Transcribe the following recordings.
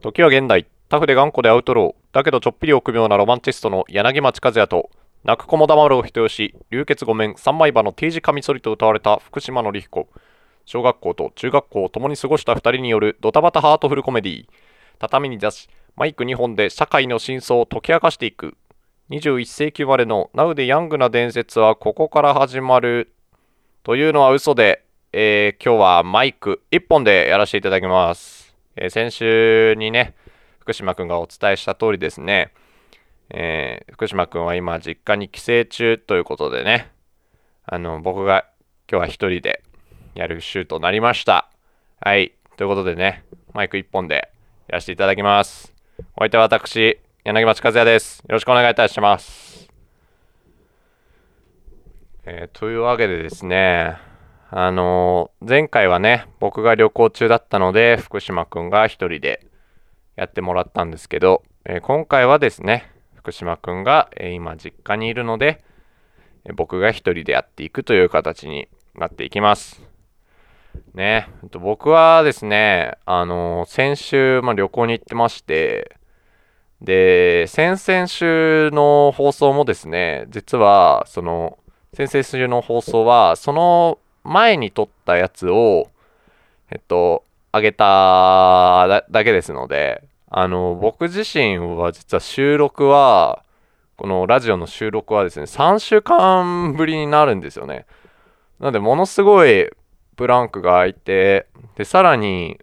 時は現代、タフで頑固でアウトロー、だけどちょっぴり臆病なロマンチストの柳町和也と、泣く子も黙るを人吉、流血御免、三枚刃の T 字カミソリと歌われた福島のり彦。小学校と中学校を共に過ごした2人によるドタバタハートフルコメディ畳に出しマイク2本で社会の真相を解き明かしていく。21世紀生まれのナウでヤングな伝説はここから始まる。というのは嘘で、えー、今日はマイク1本でやらせていただきます、え、先週にね福島くんがお伝えした通りですね、えー、福島くんは今実家に帰省中ということでねあの僕が今日は一人でやる週となりました。はい。ということでね、マイク1本でやらせていただきます。お相手は私、柳町和也です。よろしくお願いいたします。えー、というわけでですね、あのー、前回はね、僕が旅行中だったので、福島くんが一人でやってもらったんですけど、えー、今回はですね、福島くんが、え今実家にいるので、え僕が一人でやっていくという形になっていきます。ね、えっと僕はですね、あの、先週、まあ、旅行に行ってまして、で、先々週の放送もですね、実は、その、先々週の放送は、その前に撮ったやつを、えっと、あげただけですので、あの、僕自身は実は収録は、このラジオの収録はですね、3週間ぶりになるんですよね。なので、ものすごいブランクが空いて、で、さらに、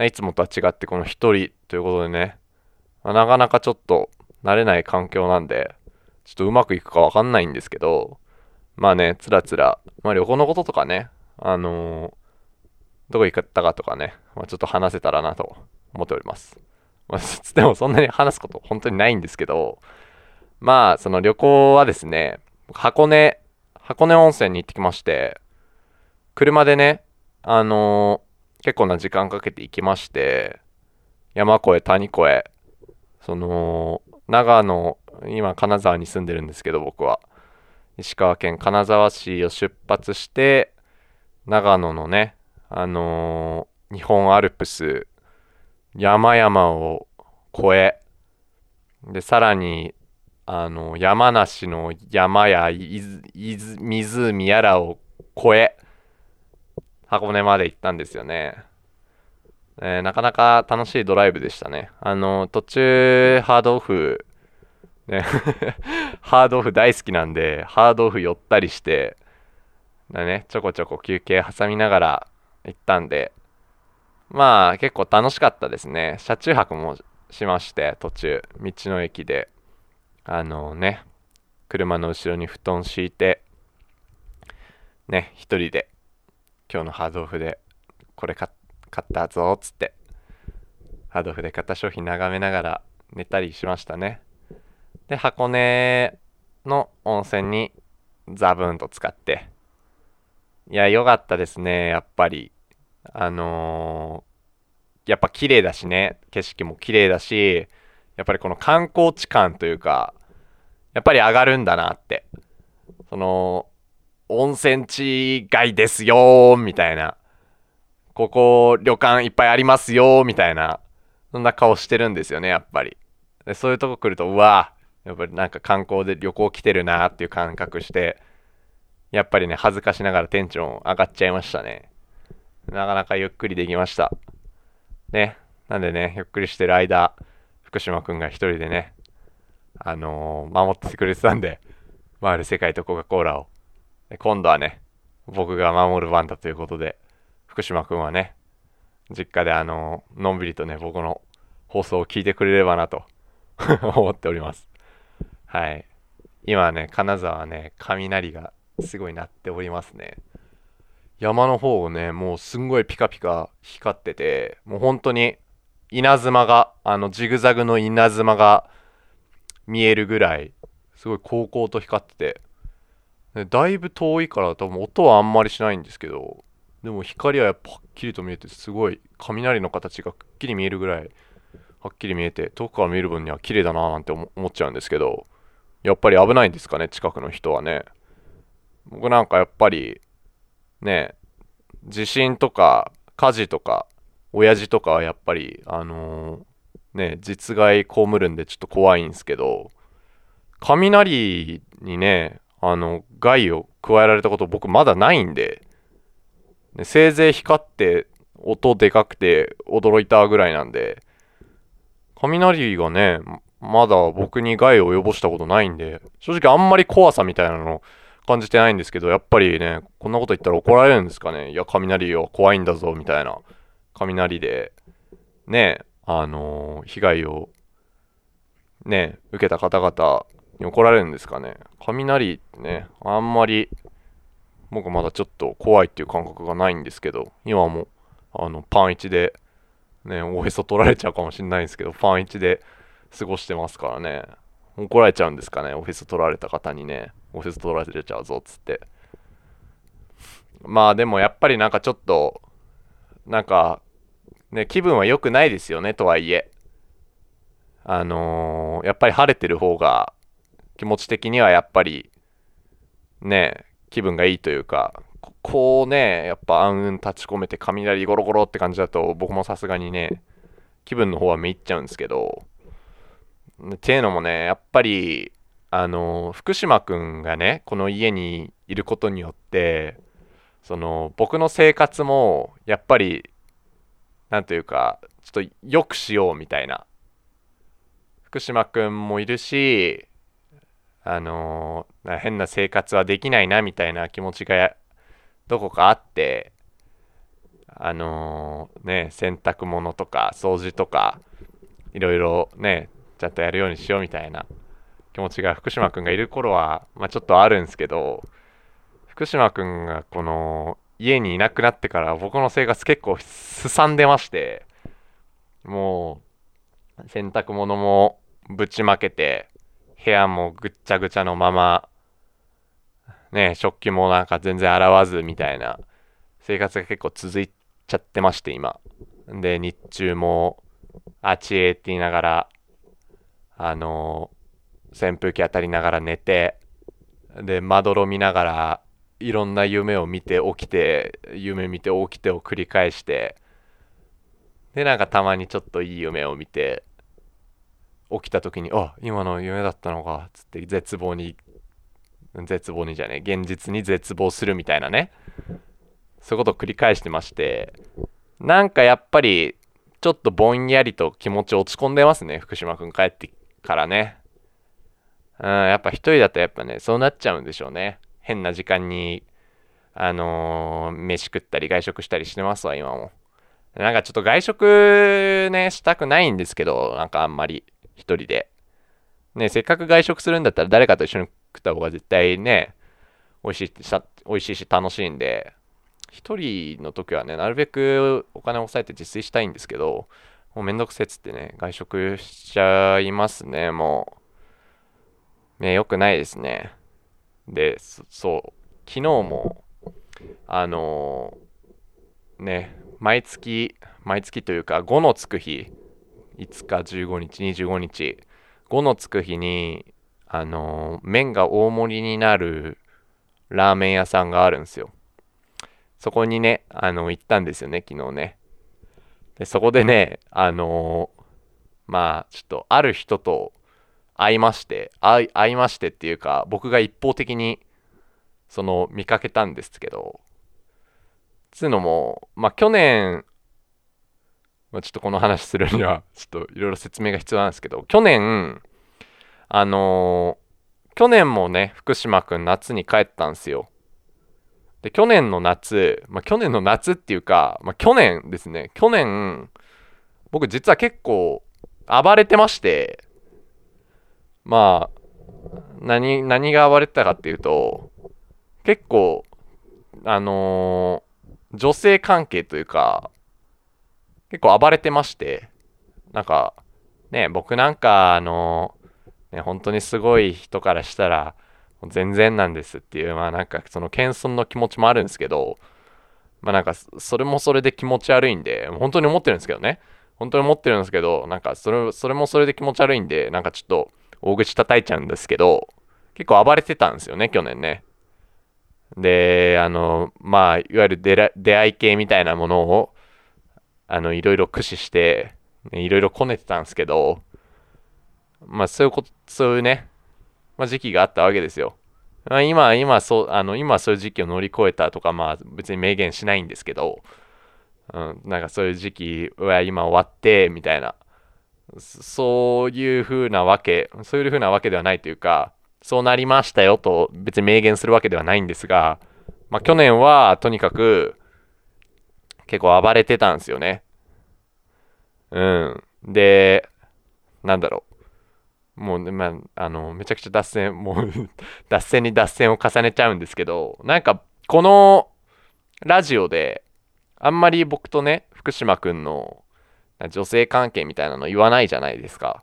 いつもとは違ってこの1人ということでね、まあ、なかなかちょっと慣れない環境なんで、ちょっとうまくいくかわかんないんですけど、まあね、つらつら、まあ旅行のこととかね、あのー、どこ行ったかとかね、まあ、ちょっと話せたらなと思っております。まあ、でもそんなに話すこと本当にないんですけど、まあその旅行はですね、箱根、箱根温泉に行ってきまして、車でね、あのー、結構な時間かけて行きまして、山越え、谷越え、その、長野、今金沢に住んでるんですけど僕は、石川県金沢市を出発して、長野のね、あのー、日本アルプス、山々を越え、で、さらに、あの、山梨の山や湖やらを越え、箱根まで行ったんですよね。えー、なかなか楽しいドライブでしたね。あの、途中、ハードオフ、ね。ハードオフ大好きなんで、ハードオフ寄ったりしてだ、ね、ちょこちょこ休憩挟みながら行ったんで、まあ結構楽しかったですね。車中泊もしまして、途中、道の駅で、あのね、車の後ろに布団敷いて、ね、一人で今日のハードオフでこれ買ったぞっつってハードオフで買った商品眺めながら寝たりしましたね。で箱根の温泉にザブーンと使っていや良かったですねやっぱりあのー、やっぱ綺麗だしね景色も綺麗だしやっぱりこの観光地感というかやっぱり上がるんだなってその温泉地街ですよみたいな。ここ旅館いっぱいありますよみたいな。そんな顔してるんですよね、やっぱり。でそういうとこ来ると、うわやっぱりなんか観光で旅行来てるなっていう感覚して、やっぱりね、恥ずかしながらテンション上がっちゃいましたね。なかなかゆっくりできました。ね。なんでね、ゆっくりしてる間、福島くんが一人でね、あのー、守ってくれてたんで、回る世界とコカ・コーラを今度はね、僕が守る番だということで、福島くんはね、実家であの、のんびりとね、僕の放送を聞いてくれればなと 思っております。はい。今ね、金沢はね、雷がすごい鳴っておりますね。山の方をね、もうすんごいピカピカ光ってて、もう本当に稲妻が、あのジグザグの稲妻が見えるぐらい、すごい高校と光ってて、だいぶ遠いから多分音はあんまりしないんですけどでも光はやっぱはっきりと見えてすごい雷の形がくっきり見えるぐらいはっきり見えて遠くから見る分には綺麗だななんて思っちゃうんですけどやっぱり危ないんですかね近くの人はね。僕なんかやっぱりね地震とか火事とか親父とかはやっぱりあのー、ね、実害被るんでちょっと怖いんですけど、雷にね、あの、害を加えられたこと僕まだないんで、ね、せいぜい光って音でかくて驚いたぐらいなんで、雷がね、まだ僕に害を及ぼしたことないんで、正直あんまり怖さみたいなの感じてないんですけど、やっぱりね、こんなこと言ったら怒られるんですかね。いや、雷よ、怖いんだぞ、みたいな。雷で、ね、あのー、被害を、ね、受けた方々に怒られるんですかね。雷ってね、あんまり、僕まだちょっと怖いっていう感覚がないんですけど、今も、あの、パン1で、ね、おへそ取られちゃうかもしれないんですけど、パン1で過ごしてますからね。怒られちゃうんですかね、オフィス取られた方にね。オフィス取られちゃうぞっつって。まあでもやっぱりなんかちょっと、なんか、ね、気分は良くないですよね、とはいえ。あのー、やっぱり晴れてる方が気持ち的にはやっぱり、ね、気分がいいというか、こうね、やっぱ暗雲立ち込めて雷ゴロゴロって感じだと僕もさすがにね、気分の方はめいっちゃうんですけど、っていうのもね、やっぱり、あの、福島くんがね、この家にいることによって、その、僕の生活も、やっぱり、なんというか、ちょっと良くしようみたいな。福島くんもいるし、あの変な生活はできないなみたいな気持ちがどこかあって、あのね、洗濯物とか掃除とか、いろいろね、ちゃんとやるようにしようみたいな気持ちが福島くんがいる頃は、まあ、ちょっとあるんですけど、福島くんがこの家にいなくなってから僕の生活結構すさんでまして、もう洗濯物もぶちまけて、部屋もぐっちゃぐちゃのまま、ね、食器もなんか全然洗わずみたいな生活が結構続いちゃってまして今。で、日中もあちえって言いながらあの扇風機当たりながら寝てでまどろみながらいろんな夢を見て起きて夢見て起きてを繰り返してでなんかたまにちょっといい夢を見て起きた時にあ今の夢だったのかつって絶望に絶望にじゃね現実に絶望するみたいなねそういうことを繰り返してましてなんかやっぱりちょっとぼんやりと気持ち落ち込んでますね福島くん帰って。からね。うん、やっぱ一人だとやっぱね、そうなっちゃうんでしょうね。変な時間に、あのー、飯食ったり外食したりしてますわ、今も。なんかちょっと外食ね、したくないんですけど、なんかあんまり、一人で。ね、せっかく外食するんだったら誰かと一緒に食った方が絶対ね、美味しいし、美味しいし楽しいんで、一人の時はね、なるべくお金を抑えて自炊したいんですけど、もうめんどくせっつってね、外食しちゃいますね、もう。ね、良くないですね。で、そう、昨日も、あのー、ね、毎月、毎月というか、5のつく日、5日、15日、25日、5のつく日に、あのー、麺が大盛りになるラーメン屋さんがあるんですよ。そこにね、あの、行ったんですよね、昨日ね。で、そこでね、あのー、まあ、ちょっと、ある人と会いまして、会い会いましてっていうか、僕が一方的に、その、見かけたんですけど、つうのも、まあ、去年、まあ、ちょっとこの話するには、ちょっといろいろ説明が必要なんですけど、去年、あのー、去年もね、福島くん夏に帰ったんですよ。で、去年の夏、まあ、去年の夏っていうか、まあ、去年ですね、去年、僕実は結構暴れてまして、まあ、何、何が暴れてたかっていうと、結構、あのー、女性関係というか、結構暴れてまして、なんか、ね、僕なんか、あのー、ね、本当にすごい人からしたら、全然なんですっていう、まあなんかその謙遜の気持ちもあるんですけど、まあなんかそれもそれで気持ち悪いんで、本当に思ってるんですけどね。本当に思ってるんですけど、なんかそれそれもそれで気持ち悪いんで、なんかちょっと大口叩いちゃうんですけど、結構暴れてたんですよね、去年ね。で、あの、まあ、いわゆる出出会い系みたいなものを、あの、いろいろ駆使して、ね、いろいろこねてたんですけど、まあそういうこと、そういうね、まあ、時期があったわけですよ。まあ、今、今そう、あの、今そういう時期を乗り越えたとか、まあ別に明言しないんですけど、うん、なんかそういう時期は今終わって、みたいな、そういう風なわけ、そういう風なわけではないというか、そうなりましたよと別に明言するわけではないんですが、まあ去年はとにかく結構暴れてたんですよね。うん。で、なんだろう。もう、ね、まあ、あの、めちゃくちゃ脱線、もう脱線に脱線を重ねちゃうんですけど、なんか、このラジオで、あんまり僕とね、福島くんの女性関係みたいなの言わないじゃないですか。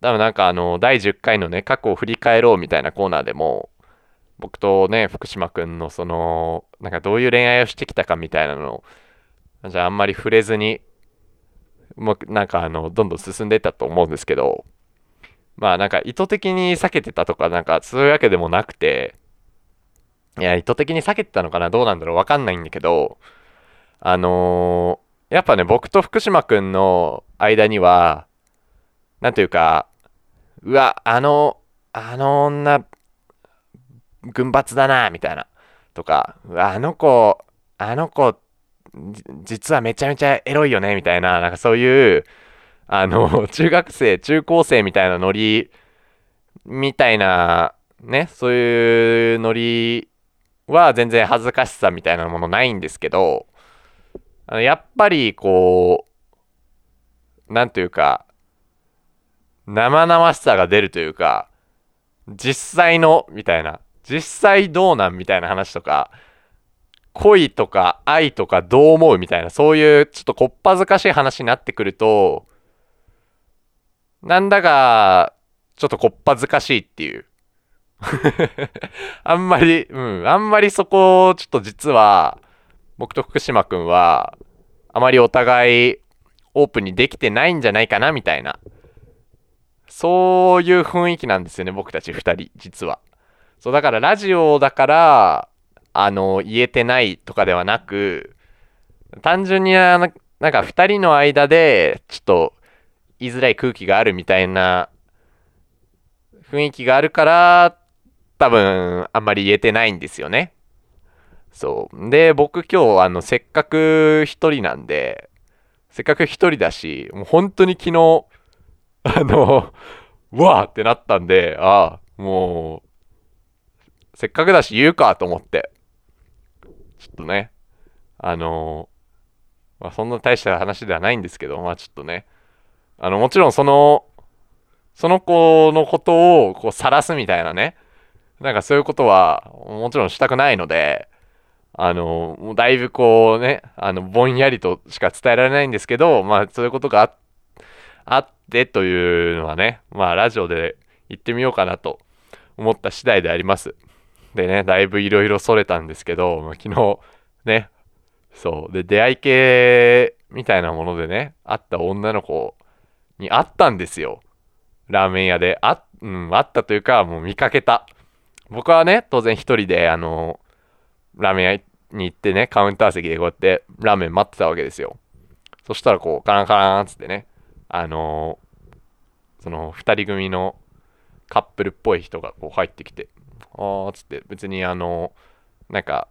多分なんかあの、第10回のね、過去を振り返ろうみたいなコーナーでも、僕とね、福島くんのその、なんかどういう恋愛をしてきたかみたいなのを、じゃああんまり触れずに、もうなんかあの、どんどん進んでったと思うんですけど、まあなんか意図的に避けてたとかなんかそういうわけでもなくて、いや、意図的に避けてたのかなどうなんだろうわかんないんだけど、あのー、やっぱね、僕と福島くんの間には、なんというか、うわ、あの、あの女、軍閥だな、みたいな。とか、うわ、あの子、あの子、実はめちゃめちゃエロいよね、みたいな、なんかそういう、あの、中学生、中高生みたいなノリ、みたいな、ね、そういうノリは全然恥ずかしさみたいなものないんですけど、あのやっぱりこう、なんというか、生々しさが出るというか、実際の、みたいな、実際どうなんみたいな話とか、恋とか愛とかどう思うみたいな、そういうちょっとこっぱずかしい話になってくると、なんだか、ちょっとこっぱずかしいっていう。あんまり、うん、あんまりそこ、ちょっと実は、僕と福島くんは、あまりお互いオープンにできてないんじゃないかな、みたいな。そういう雰囲気なんですよね、僕たち2人、実は。そう、だからラジオだから、あの、言えてないとかではなく、単純になんか2人の間で、ちょっと言いづらい空気があるみたいな雰囲気があるから、多分、あんまり言えてないんですよね。そう。で、僕今日、あの、せっかく一人なんで、せっかく一人だし、もう本当に昨日、あの、うわーってなったんで、ああ、もう、せっかくだし言うかと思って、ちょっとね、あのまあ、そんな大した話ではないんですけど、まあちょっとね、あの、もちろんその、その子のことをこう晒すみたいなね、なんかそういうことはもちろんしたくないので、あの、もうだいぶこうね、あの、ぼんやりとしか伝えられないんですけど、まあそういうことがあってというのはね、まあラジオで言ってみようかなと思った次第であります。でね、だいぶいろいろそれたんですけど、まあ、昨日ね、そう、で、出会い系みたいなものでね、会った女の子に会ったんですよ。ラーメン屋で。あ、うん、会ったというか、もう見かけた。僕はね、当然一人で、あの、ラーメン屋に行ってね、カウンター席でこうやってラーメン待ってたわけですよ。そしたらこう、カランカランつってね、あのー、その2人組のカップルっぽい人がこう入ってきて、あーつって別にあのー、なんか、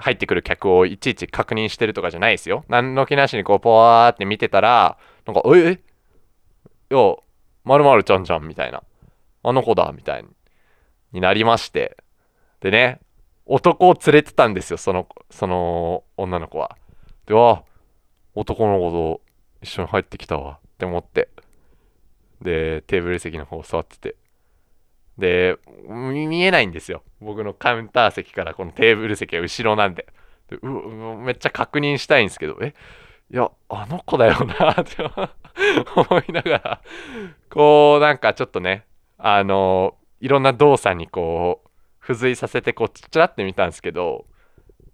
入ってくる客をいちいち確認してるとかじゃないですよ。何の気なしにこう、ぽわーって見てたら、なんか、ええいや、まるまるちゃんじゃん、みたいな。あの子だ、みたいになりまして。でね、男を連れてたんですよ、その、その女の子は。で、わ男の子と一緒に入ってきたわって思って。で、テーブル席の方座ってて。で、見えないんですよ。僕のカウンター席からこのテーブル席が後ろなんで。でうめっちゃ確認したいんですけど、えいや、あの子だよなって 思いながら、こう、なんかちょっとね、あの、いろんな動作にこう、付随させてこうちらって見たんですけど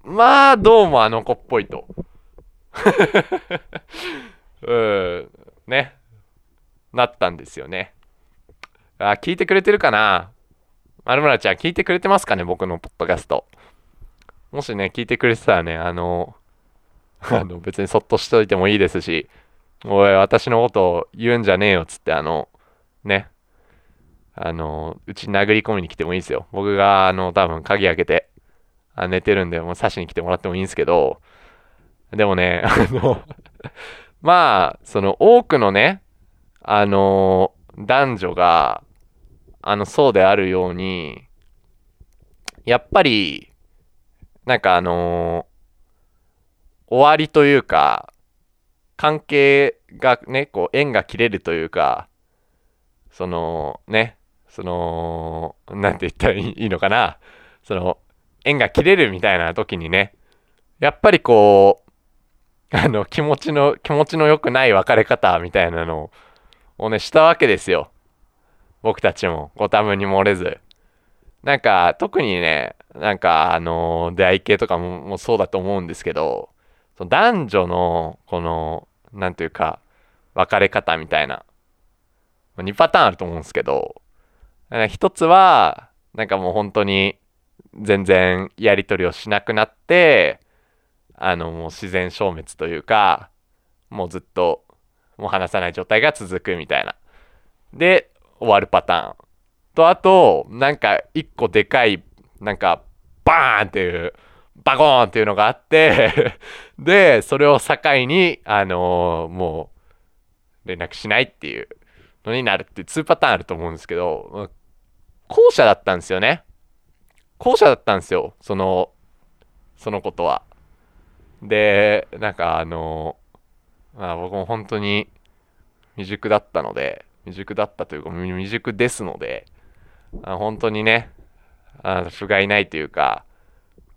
まあどうもあの子っぽいと。うんね。なったんですよね。あ聞いてくれてるかな？まるまるちゃん聞いてくれてますかね？僕のポッドキャスト。もしね聞いてくれてたらねあの あの別にそっとしといてもいいですし。おい、私のこと言うんじゃねえよっつって、あの、ね、あの、うち殴り込みに来てもいいですよ。僕が、あの、多分鍵開けて、あ寝てるんで、もう刺しに来てもらってもいいんですけど、でもね、あのまあ、その多くのね、あの、男女が、あの、そうであるように、やっぱり、なんかあの終わりというか、関係がね、こう、縁が切れるというか、その、ね、その、なんて言ったらいいのかな、その、縁が切れるみたいな時にね、やっぱりこう、あの、気持ちの、気持ちの良くない別れ方みたいなのをね、したわけですよ。僕たちも、ご多分に漏れず。なんか、特にね、なんか、あの出会い系とかももそうだと思うんですけど、その男女の、この、なんていうか、別れ方みたいな、2パターンあると思うんですけど、一つは、なんかもう本当に、全然やり取りをしなくなって、あの、もう自然消滅というか、もうずっと、もう話さない状態が続くみたいな。で、終わるパターン。と、あと、なんか、一個でかい、なんか、バーンっていう、バコーンっていうのがあって で、それを境に、あのー、もう、連絡しないっていうのになるって2パターンあると思うんですけど、後者だったんですよね。後者だったんですよ。その、そのことは。で、なんかあのー、まあ僕も本当に未熟だったので、未熟だったというか未熟ですので、あ本当にね、あ不甲斐ないというか、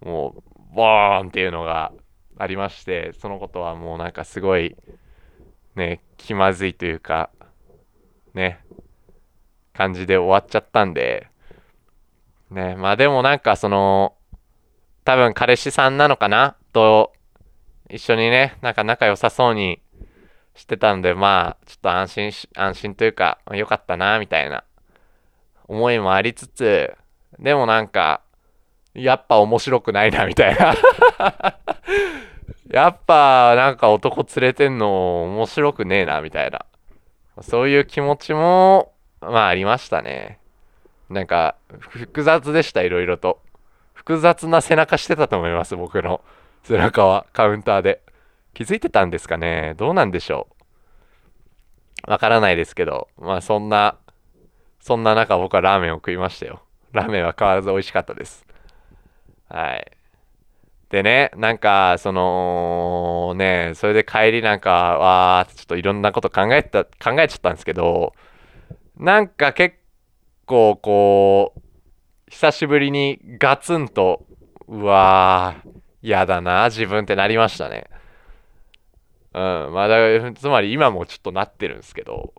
もう、ボーンっていうのがありまして、そのことはもうなんかすごい、ね、気まずいというか、ね、感じで終わっちゃったんで、ね、まあでもなんかその、多分彼氏さんなのかな？と、一緒にね、なんか仲良さそうにしてたんで、まあ、ちょっと安心し、安心というか、良かったな、みたいな思いもありつつ、でもなんか、やっぱ面白くないな、みたいな やっぱ、なんか男連れてんの面白くねえな、みたいな。そういう気持ちも、まあありましたね。なんか、複雑でした、いろいろと。複雑な背中してたと思います、僕の背中は、カウンターで。気づいてたんですかね？どうなんでしょう？わからないですけど、まあそんな、そんな中僕はラーメンを食いましたよ。ラーメンは変わらず美味しかったです。はい。でね、なんか、その、ね、それで帰りなんか、わーちょっといろんなこと考えた、考えちゃったんですけど、なんか結構こう、久しぶりにガツンと、うわー、嫌だな、自分ってなりましたね。うん、まだ、つまり今もちょっとなってるんですけど、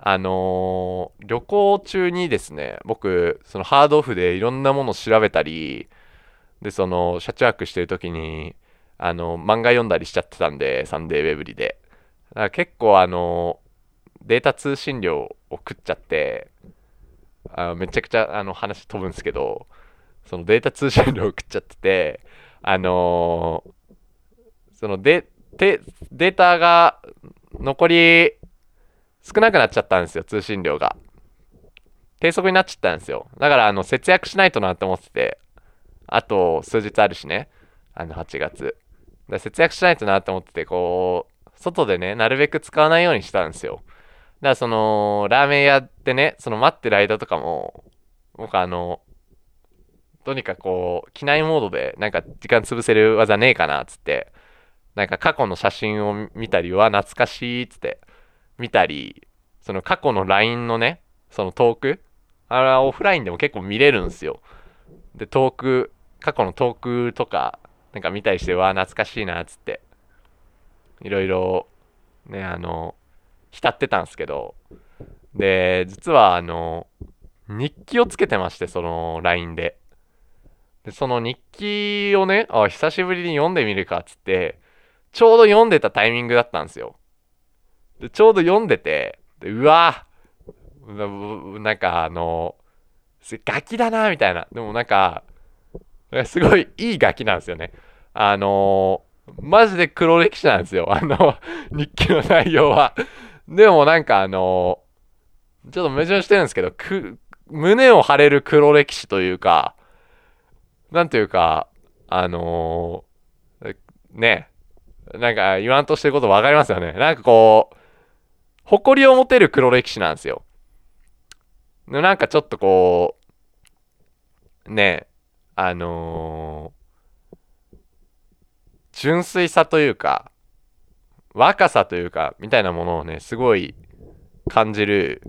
あのー、旅行中にですね、僕、そのハードオフでいろんなものを調べたり、で、その、車中泊してる時に、あの、漫画読んだりしちゃってたんで、サンデーウェブリで。だから結構、あの、データ通信量を食っちゃって、あめちゃくちゃあの話飛ぶんですけど、そのデータ通信量を食っちゃってて、あのそのデデータが残り少なくなっちゃったんですよ、通信量が。低速になっちゃったんですよ。だから、あの、節約しないとなって思ってて、あと数日あるしね、あの8月。だ節約しないとなって思ってて、こう、外でね、なるべく使わないようにしたんですよ。だからその、ラーメン屋でね、その待ってる間とかも、僕あの、とにかくこう、機内モードでなんか時間潰せる技ねえかなつって、なんか過去の写真を見たりは懐かしいっつって見たり、その過去の LINE のね、そのトーク、あれはオフラインでも結構見れるんですよ。で、トーク、過去のトークとか、なんか見たりして、わあ、懐かしいな、つって、いろいろ、ね、あの、浸ってたんですけど、で、実は、あの、日記をつけてまして、その LINE で。で、その日記をね、あ、久しぶりに読んでみるか、つって、ちょうど読んでたタイミングだったんですよ。で、ちょうど読んでて、でうわなんかあの、ガキだな、みたいな。でもなんか、すごいいい楽器なんですよね。あのマジで黒歴史なんですよ。あの、日記の内容は。でもなんかあの、ちょっと矛盾してるんですけど、く、胸を張れる黒歴史というか、なんというか、あのー、ね、なんか言わんとしてること分かりますよね。なんかこう、誇りを持てる黒歴史なんですよ。なんかちょっとこう、ね、あのー、純粋さというか、若さというか、みたいなものをね、すごい感じる、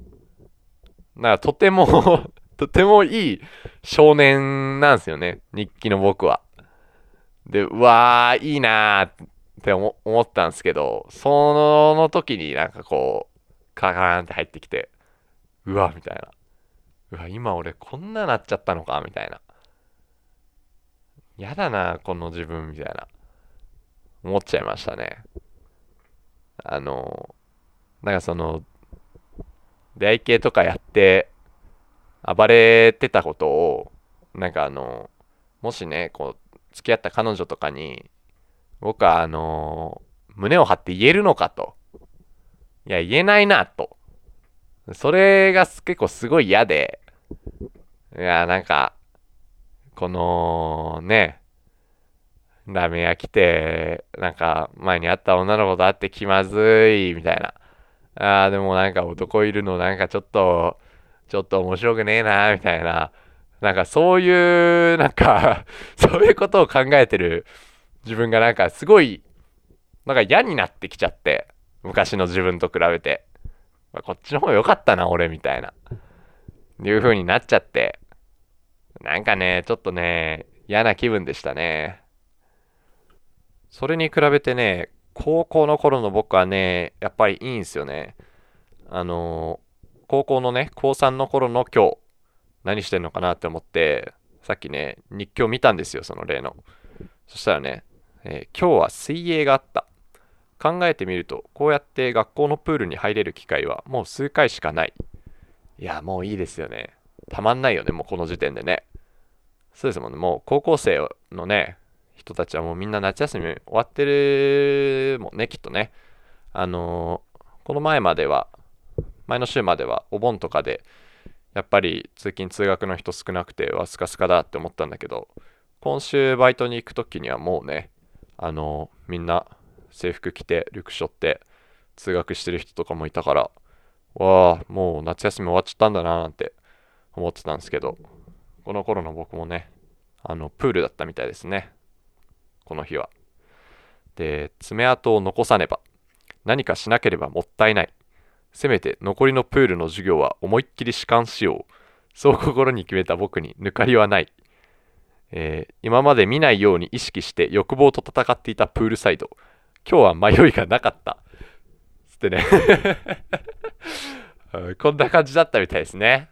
なんかとても とてもいい少年なんですよね、日記の僕は。で、うわー、いいなーって思ったんですけど、その時になんかこう、カラカランって入ってきて、うわ、みたいな。うわ、今俺こんななっちゃったのかみたいな。やだな、この自分、みたいな。思っちゃいましたね。あの、なんかその、出会い系とかやって、暴れてたことを、なんかあの、もしね、こう、付き合った彼女とかに、僕はあの、胸を張って言えるのかと。いや、言えないな、と。それが結構すごい嫌で、いや、なんか、この、ね、ラーメン屋来て、なんか、前に会った女の子と会って気まずい、みたいな。ああ、でもなんか男いるのなんかちょっと、ちょっと面白くねえな、みたいな。なんかそういう、なんか そういうことを考えてる自分がなんかすごい、なんか嫌になってきちゃって、昔の自分と比べてま。こっちの方が良かったな、俺、みたいな。いう風になっちゃって、なんかね、ちょっとね、嫌な気分でしたね。それに比べてね、高校の頃の僕はね、やっぱりいいんすよね。あの高校のね、高3の頃の今日、何してんのかなって思って、さっきね、日記を見たんですよ、その例の。そしたらね、えー、今日は水泳があった。考えてみると、こうやって学校のプールに入れる機会はもう数回しかない。いや、もういいですよね。たまんないよね、もうこの時点でね。そうですもんね、もう高校生のね、人たちはもうみんな夏休み終わってるもんね、きっとね。あのー、この前までは、前の週まではお盆とかで、やっぱり通勤通学の人少なくてわスカスカだって思ったんだけど今週バイトに行く時にはもうねあのみんな制服着てリュック背負って通学してる人とかもいたからわあもう夏休み終わっちゃったんだななんて思ってたんですけどこの頃の僕もねあのプールだったみたいですねこの日はで爪痕を残さねば何かしなければもったいないせめて残りのプールの授業は思いっきり弛緩しよう。そう心に決めた僕に抜かりはない。えー、今まで見ないように意識して欲望と戦っていたプールサイド。今日は迷いがなかった。つってね こんな感じだったみたいですね。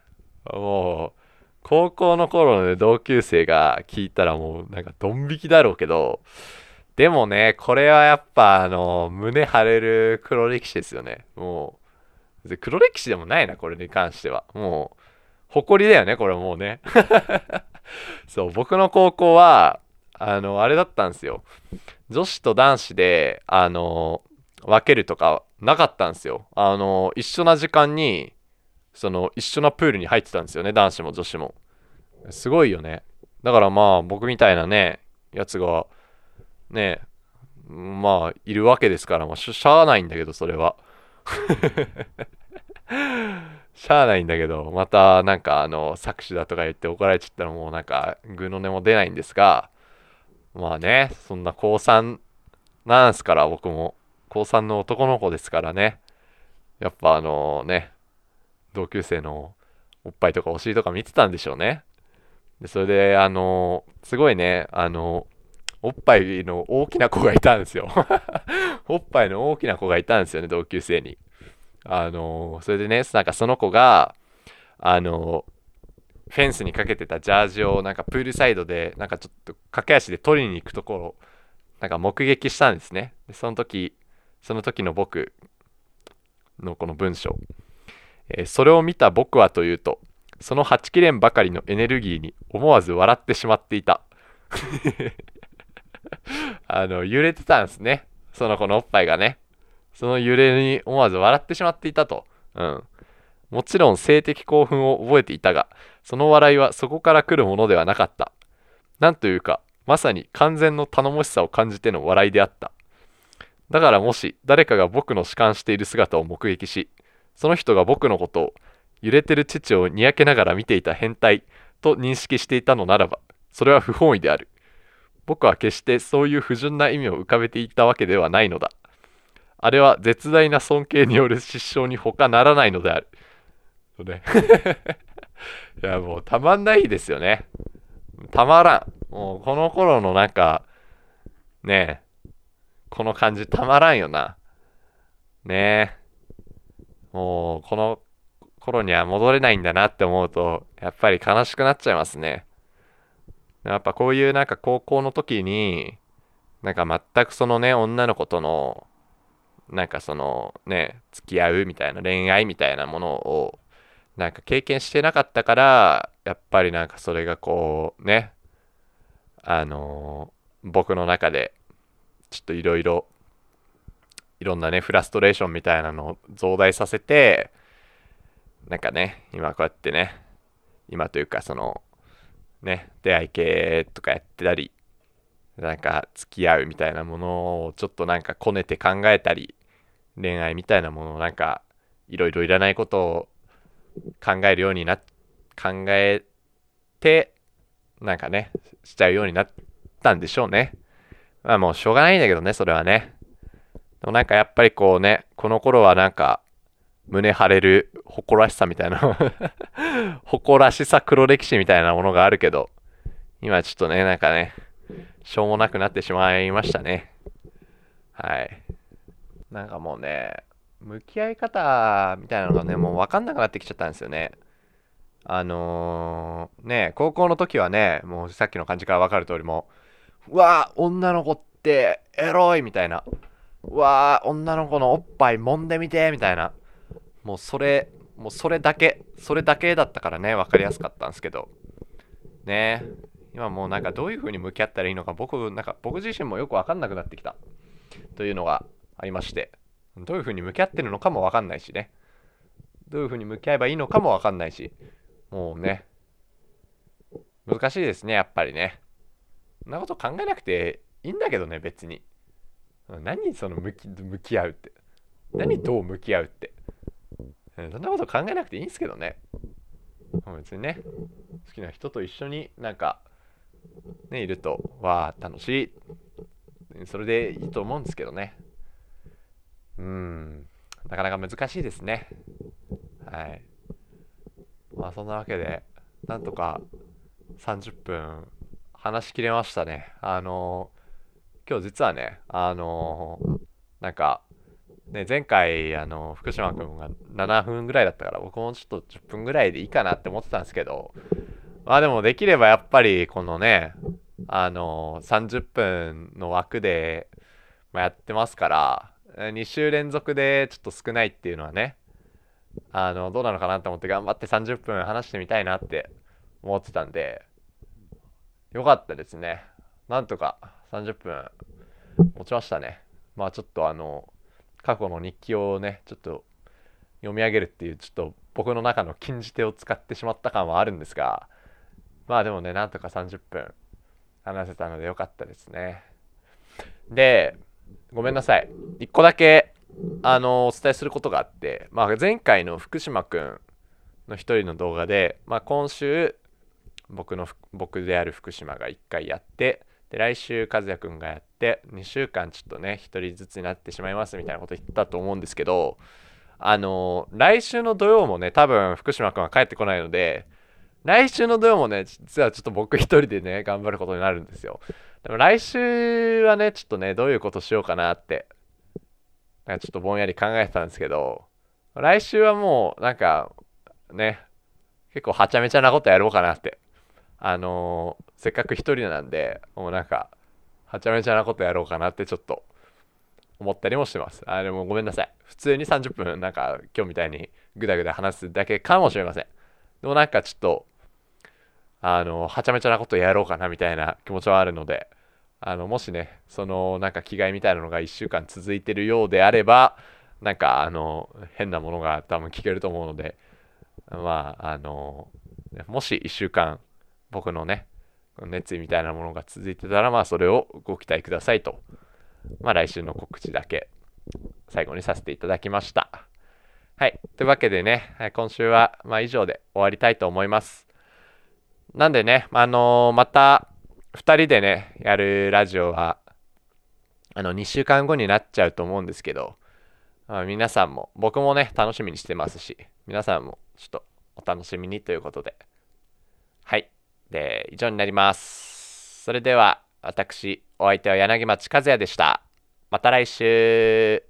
もう、高校の頃のね、同級生が聞いたらもうなんかドン引きだろうけど、でもね、これはやっぱあの、胸張れる黒歴史ですよね。もう、黒歴史でもないな、これに関しては。もう、誇りだよね、これもうね。そう、僕の高校は、あの、あれだったんですよ。女子と男子で、あの、分けるとかなかったんですよ。あの、一緒な時間に、その、一緒なプールに入ってたんですよね、男子も女子も。すごいよね。だからまあ、僕みたいなね、やつが、ね、まあ、いるわけですから、まあ、しゃあないんだけど、それは。しゃあないんだけど、またなんかあの、作詞だとか言って怒られちゃったらもうなんか、具の根も出ないんですが、まあね、そんな高3なんすから、僕も。高3の男の子ですからね。やっぱあのね、同級生のおっぱいとかお尻とか見てたんでしょうね。で、それで、あの、すごいね、あの、おっぱいの大きな子がいたんですよ。おっぱいの大きな子がいたんですよね、同級生に。あのそれでね、なんかその子が、あのフェンスにかけてたジャージをなんかプールサイドでなんかちょっと駆け足で取りに行くところなんか目撃したんですねでその時その時の僕のこの文章、えー、それを見た僕はというとそのはちきれんばかりのエネルギーに思わず笑ってしまっていた あの、揺れてたんですね。その子のおっぱいがね。その揺れに思わず笑ってしまっていたと。うん。もちろん性的興奮を覚えていたが、その笑いはそこから来るものではなかった。なんというか、まさに完全の頼もしさを感じての笑いであった。だからもし誰かが僕の弛緩している姿を目撃し、その人が僕のことを揺れてる父をにやけながら見ていた変態と認識していたのならば、それは不本意である。僕は決してそういう不純な意味を浮かべていたわけではないのだ。あれは絶大な尊敬による失笑に他ならないのである。ね、いや、もうたまんないですよね。たまらん。もうこの頃のなんか、ねえ、この感じたまらんよな。ねえ。もうこの頃には戻れないんだなって思うと、やっぱり悲しくなっちゃいますね。やっぱこういうなんか高校の時に、なんか全くそのね、女の子との、なんかそのね、付き合うみたいな恋愛みたいなものを、なんか経験してなかったから、やっぱりなんかそれがこうね、あのー、僕の中でちょっといろいろいろんなねフラストレーションみたいなのを増大させてなんかね今こうやってね今というかそのね出会い系とかやってたりなんか付き合うみたいなものをちょっとなんかこねて考えたり恋愛みたいなものをなんかいろいろいらないことを考えるようにな考えてなんかねしちゃうようになったんでしょうね。まあもうしょうがないんだけどねそれはね。でもなんかやっぱりこうねこの頃はなんか胸張れる誇らしさみたいな 誇らしさ黒歴史みたいなものがあるけど今ちょっとねなんかねしょうもなくなってしまいましたね。はい。なんかもうね向き合い方みたいなのがねもう分かんなくなってきちゃったんですよね。あのー、ね高校の時はねもうさっきの感じから分かる通りもうわ女の子ってエロいみたいな。うわ女の子のおっぱい揉んでみてみたいな。もうそれもうそれだけそれだけだったからね分かりやすかったんですけど。ね。今もうなんかどういう風に向き合ったらいいのか僕なんか僕自身もよく分かんなくなってきた。というのがありまして。どういう風に向き合ってるのかも分かんないしね。どういう風に向き合えばいいのかも分かんないし。もうね。難しいですねやっぱりね。そんなこと考えなくていいんだけどね別に。何その向き向き合うって。何どう向き合うって。そんなこと考えなくていいんですけどね。別にね、好きな人と一緒になんか、ね、いると、わあ、楽しい。それでいいと思うんですけどね。うん、なかなか難しいですね。はい。まあそんなわけで、なんとか30分話しきれましたね。あのー、今日実はね、あのー、なんか、ね、前回、あの、福島君が7分ぐらいだったから、僕もちょっと10分ぐらいでいいかなって思ってたんですけど、まあでもできればやっぱり、このね、あの、30分の枠で、まあ、やってますから、2週連続でちょっと少ないっていうのはね、あの、どうなのかなと思って頑張って30分話してみたいなって思ってたんで、よかったですね。なんとか30分持ちましたね。まあちょっとあの、過去の日記をねちょっと読み上げるっていうちょっと僕の中の禁じ手を使ってしまった感はあるんですがまあでもねなんとか30分話せたのでよかったですねでごめんなさい。1個だけあのお伝えすることがあって、まあ、前回の福島くんの一人の動画で、まあ、今週僕の僕である福島が1回やってで来週和也くんがやって2週間ちょっとね1人ずつになってしまいますみたいなこと言ったと思うんですけどあの来週の土曜もね多分福島くんは帰ってこないので来週の土曜もね実はちょっと僕一人でね頑張ることになるんですよ。でも来週はねちょっとねどういうことしようかなってなんかちょっとぼんやり考えてたんですけど来週はもうなんかね結構はちゃめちゃなことやろうかなってあのー、せっかく一人なんでもうなんかはちゃめちゃなことやろうかなってちょっと思ったりもしてます。あでもごめんなさい。普通に30分なんか今日みたいにグダグダ話すだけかもしれません。でもなんかちょっとあのはちゃめちゃなことやろうかなみたいな気持ちはあるのであのもしねそのなんか着替えみたいなのが1週間続いてるようであればなんかあの変なものが多分聞けると思うのでまああのもし1週間僕のね熱意みたいなものが続いてたらまあそれをご期待くださいと。まあ来週の告知だけ最後にさせていただきました。はい。というわけでね今週はまあ以上で終わりたいと思います。なんでねあのまた2人でねやるラジオはあの2週間後になっちゃうと思うんですけど、あ、皆さんも僕もね楽しみにしてますし皆さんもちょっとお楽しみにということで。はい。で以上になります。それでは私お相手は柳町和也でした。また来週。